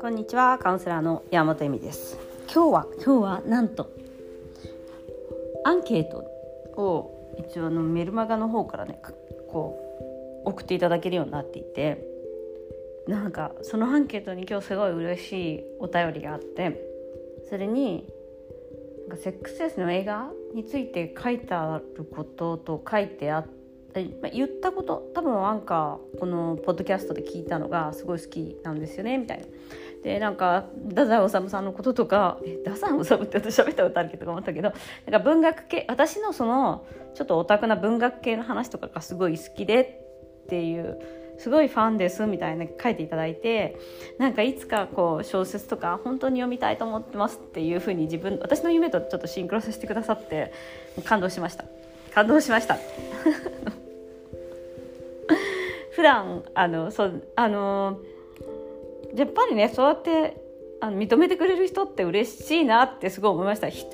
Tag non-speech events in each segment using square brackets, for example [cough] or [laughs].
こんにちはカウンセラーの山本恵美です。今日は今日はなんとアンケート。を一応あのメルマガの方からねこう送っていただけるようになっていてなんかそのアンケートに今日すごい嬉しいお便りがあってそれになんかセックスレスの映画について書いてあることと書いてあって言ったこと多分アンカーこのポッドキャストで聞いたのがすごい好きなんですよねみたいな。でなんか太宰治さんのこととか「え太宰治って私喋ったことあるけど」とか思ったけどなんか文学系私のそのちょっとオタクな文学系の話とかがすごい好きでっていうすごいファンですみたいな書いていただいてなんかいつかこう小説とか本当に読みたいと思ってますっていうふうに自分私の夢とちょっとシンクロさせてくださって感動しました感動しました普段あのそうあのやっぱりねそうやってあの認めてくれる人って嬉しいなってすごい思いました一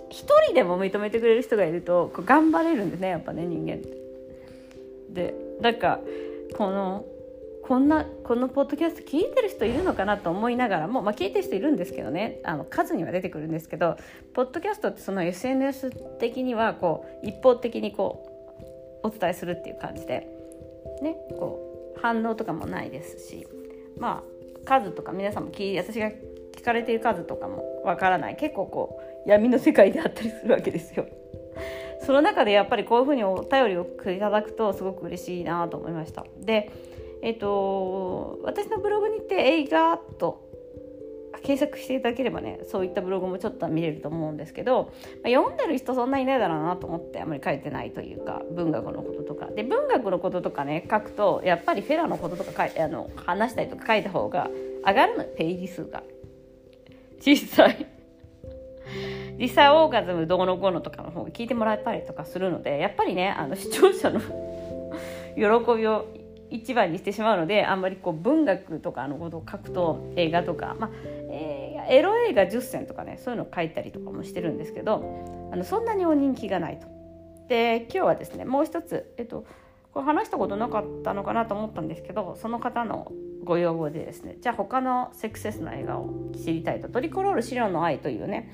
人でも認めてくれる人がいるとこう頑張れるんですねやっぱね人間って。でなんかこのこんなこのポッドキャスト聞いてる人いるのかなと思いながらも、まあ、聞いてる人いるんですけどねあの数には出てくるんですけどポッドキャストってその SNS 的にはこう一方的にこうお伝えするっていう感じで、ね、こう反応とかもないですしまあ数とか皆さんも聞い私が聞かれている数とかもわからない結構こう闇の世界であったりするわけですよ。[laughs] その中でやっぱりこういうふうにお便りをいただくとすごく嬉しいなと思いました。で、えっ、ー、と私のブログにて映画と検索していただければねそういったブログもちょっと見れると思うんですけど、まあ、読んでる人そんないないだろうなと思ってあんまり書いてないというか文学のこととか。で文学のこととかね書くとやっぱりフェラのこととかあの話したりとか書いた方が上がるのページ数が。実際 [laughs] 実際オーガズムどうのこうのとかの方が聞いてもらったりとかするのでやっぱりねあの視聴者の [laughs] 喜びを一番にしてしまうのであんまりこう文学とかのことを書くと映画とか、まあ、エロ映画10選とかねそういうの書いたりとかもしてるんですけどあのそんなにお人気がないと。で今日はですねもう一つ、えっと、これ話したことなかったのかなと思ったんですけどその方のご要望でですねじゃあ他のセクセスの映画を知りたいと「トリコロール白の愛」というね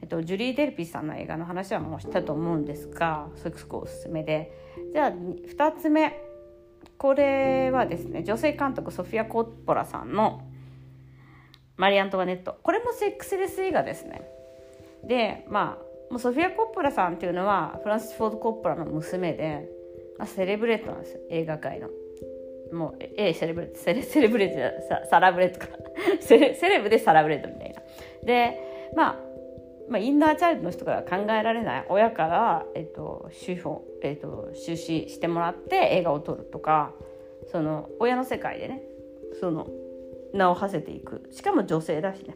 えっと、ジュリー・デルピスさんの映画の話はもうしたと思うんですがすごくおすすめで。じゃあ2つ目。これはですね女性監督ソフィア・コッポラさんの「マリ・アントワネット」これもセックスレス映画ですね。でまあもうソフィア・コッポラさんっていうのはフランシス・フォード・コッポラの娘で、まあ、セレブレットなんですよ映画界の。もうええセレブレットセレセレブレットササラブレットか。[laughs] セレセレブでサラブレットみたいな。でまあまあ、インナーチャイルドの人から考えられない。親から、えっと資本えっと、出資してもらって映画を撮るとかその親の世界でねその名を馳せていくしかも女性だしね。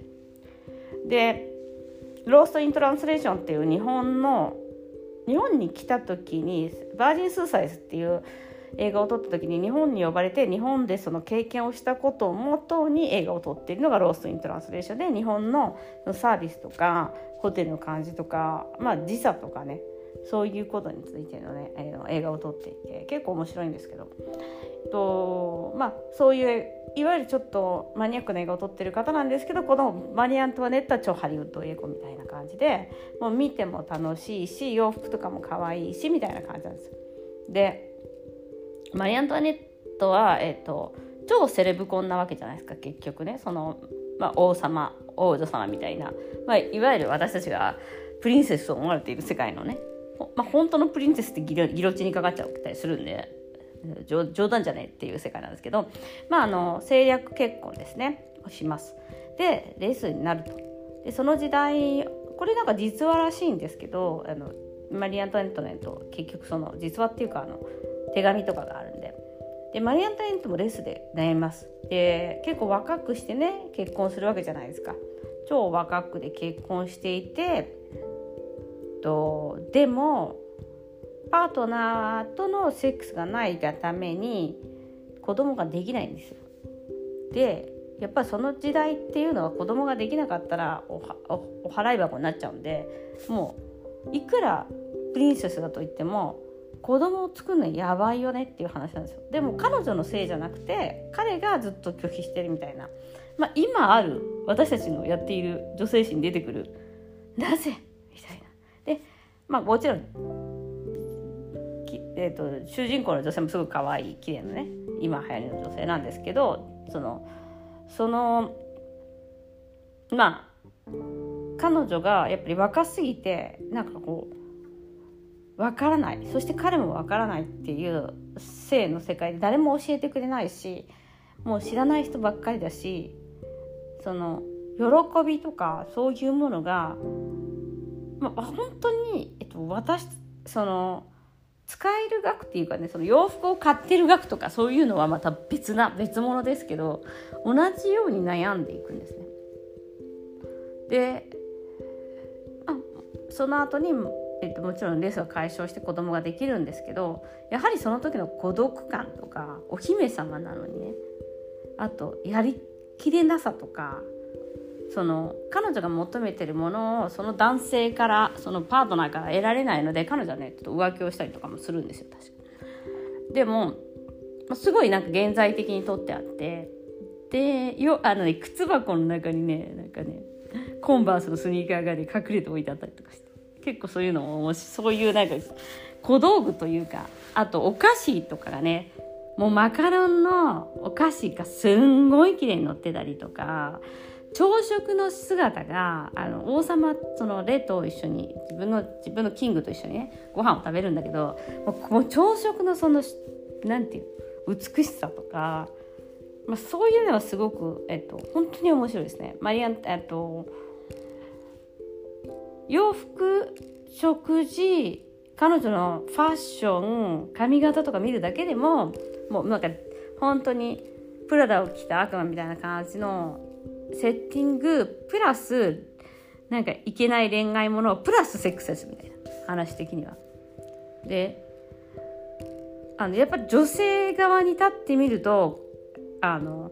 で「ロースト・イン・トランスレーション」っていう日本の日本に来た時に「バージン・スーサイズ」っていう映画を撮った時に日本に呼ばれて日本でその経験をしたことをもとに映画を撮っているのがロースト・イン・トランスレーションで日本のサービスとかホテルの感じとか、まあ、時差とかねそういうことについてのね、えー、映画を撮っていて結構面白いんですけど、えっとまあ、そういういわゆるちょっとマニアックな映画を撮ってる方なんですけどこのマリアントワネットは超ハリウッド英語みたいな感じでもう見ても楽しいし洋服とかも可愛いしみたいな感じなんですよ。でマリアントワネットは、えーと、超セレブコンなわけじゃないですか結局ね。その、まあ、王様王女様みたいな、まあ、いわゆる私たちがプリンセスと思われている世界のね、まあ、本当のプリンセスってギロギロチにかかっちゃったりするんで冗談じゃねえっていう世界なんですけど、まあ、あの政略結婚ですね。をします。でレースになると。でその時代これなんか実話らしいんですけどあのマリー・アントワネットねと結局その実話っていうかあの手紙とかがあるんで。でマリー・アントワネットもレースで悩みます。で結構若くしてね結婚するわけじゃないですか。超若くで結婚していてとでもパートナーとのセックスがないがために子供ができないんです。よ。でやっぱりその時代っていうのは子供ができなかったらおお払い箱になっちゃうんでもういくらプリンセスだと言っても子供を作るのやばいよねっていう話なんですよ。でも彼女のせいじゃなくて彼がずっと拒否してるみたいな、まあ、今ある私たちのやっている女性誌に出てくるなぜ？みたいな。まあもちろんえーと、主人公の女性もすごく可愛い綺麗なね今流行りの女性なんですけどそのそのまあ彼女がやっぱり若すぎてなんかこうわからない。そして彼もわからないっていう性の世界で誰も教えてくれないしもう知らない人ばっかりだしその喜びとかそういうものが、まあ、本当に、えっと、私その使える額っていうかねその洋服を買ってる額とかそういうのはまた別な別物ですけど同じように悩んでいくんですね。であその後に、えっと、もちろんレースが解消して子供ができるんですけどやはりその時の孤独感とかお姫様なのにねあとやりきれなさとかその彼女が求めてるものをその男性からそのパートナーから得られないので彼女はねちょっと浮気をしたりとかもするんですよ確か。でもすごいなんか現在的にとってあってでよあのね靴箱の中にねなんかねコンバースのスニーカーがね隠れて置いてあったりとかして。結構そういうのもそういうなんか小道具というかあとお菓子とかがねもうマカロンのお菓子がすんごい綺麗に乗ってたりとか朝食の姿があの王様そのレと一緒に自分の自分のキングと一緒にねご飯を食べるんだけどもう朝食のそのなんていう美しさとか、まあ、そういうのはすごく、えっと、本当に面白いですね。マリアンえっと洋服食事彼女のファッション髪型とか見るだけでももうなんか本当にプラダを着た悪魔みたいな感じのセッティングプラスなんかいけない恋愛ものプラスセックスですみたいな話的には。であのやっぱり女性側に立ってみるとあの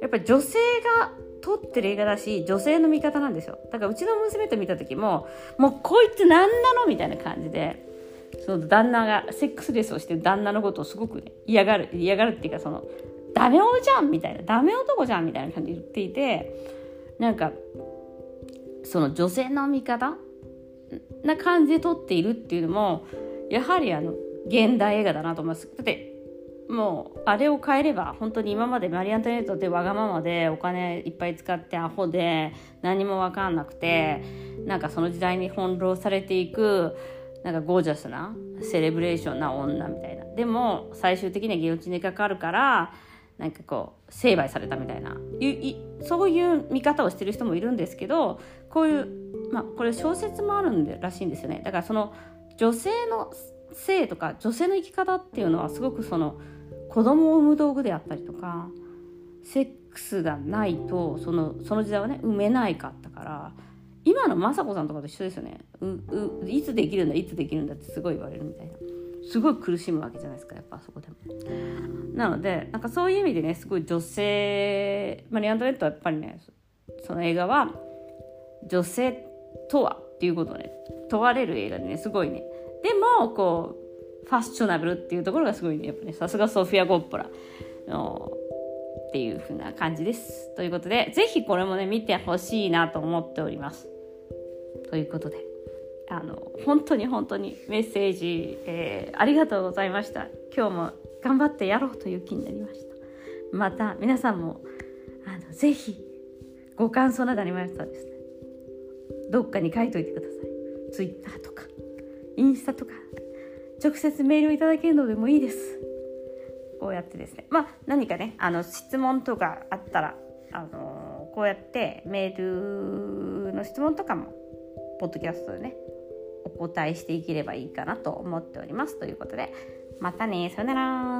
やっぱり女性が撮ってる映画だし女性の味方なんですよだからうちの娘と見た時ももうこいつ何なのみたいな感じでその旦那がセックスレスをしてる旦那のことをすごく、ね、嫌がる嫌がるっていうかそのダメ男じゃんみたいな。ダメ男じゃんみたいな感じで言っていてなんかその女性の味方？な感じで撮っているっていうのもやはりあの現代映画だなと思います。だってもうあれを変えれば本当に今までマリアントネットってわがままでお金いっぱい使ってアホで何も分かんなくてなんかその時代に翻弄されていくなんかゴージャスなセレブレーションな女みたいな。でも最終的にはギロチンにかかるからなんかこう成敗されたみたいな。そういう見方をしてる人もいるんですけどこういうまあこれ小説もあるんでらしいんですよね。だからその女性の性とか女性の生き方っていうのはすごくその子供を産む道具であったりとかセックスがないとそのその時代はね産めないかったから今の雅子さんとかと一緒ですよね。うういつできるんだいつできるんだってすごい言われるみたいな。すごい苦しむわけじゃないですかやっぱそこでも。なのでなんかそういう意味でねすごい女性マリアンドレットはやっぱりねその映画は女性とはっていうことをね問われる映画でねすごいねでもこうファッショナブルっていうところがすごいねやっぱねさすがソフィア・コッポラのっていう風な感じです。ということで是非これもね見てほしいなと思っております。ということであの本当に本当にメッセージ、えー、ありがとうございました。今日も頑張ってやろうという気になりました。また皆さんもあのぜひご感想などありましたらですねどっかに書いといてください。Twitter とかインスタとか直接メールをいただけるのでもいいです。こうやってですね。まあ何かねあの質問とかあったらあのこうやってメールの質問とかもポッドキャストでねお答えしていければいいかなと思っております。ということでまたね。さよなら。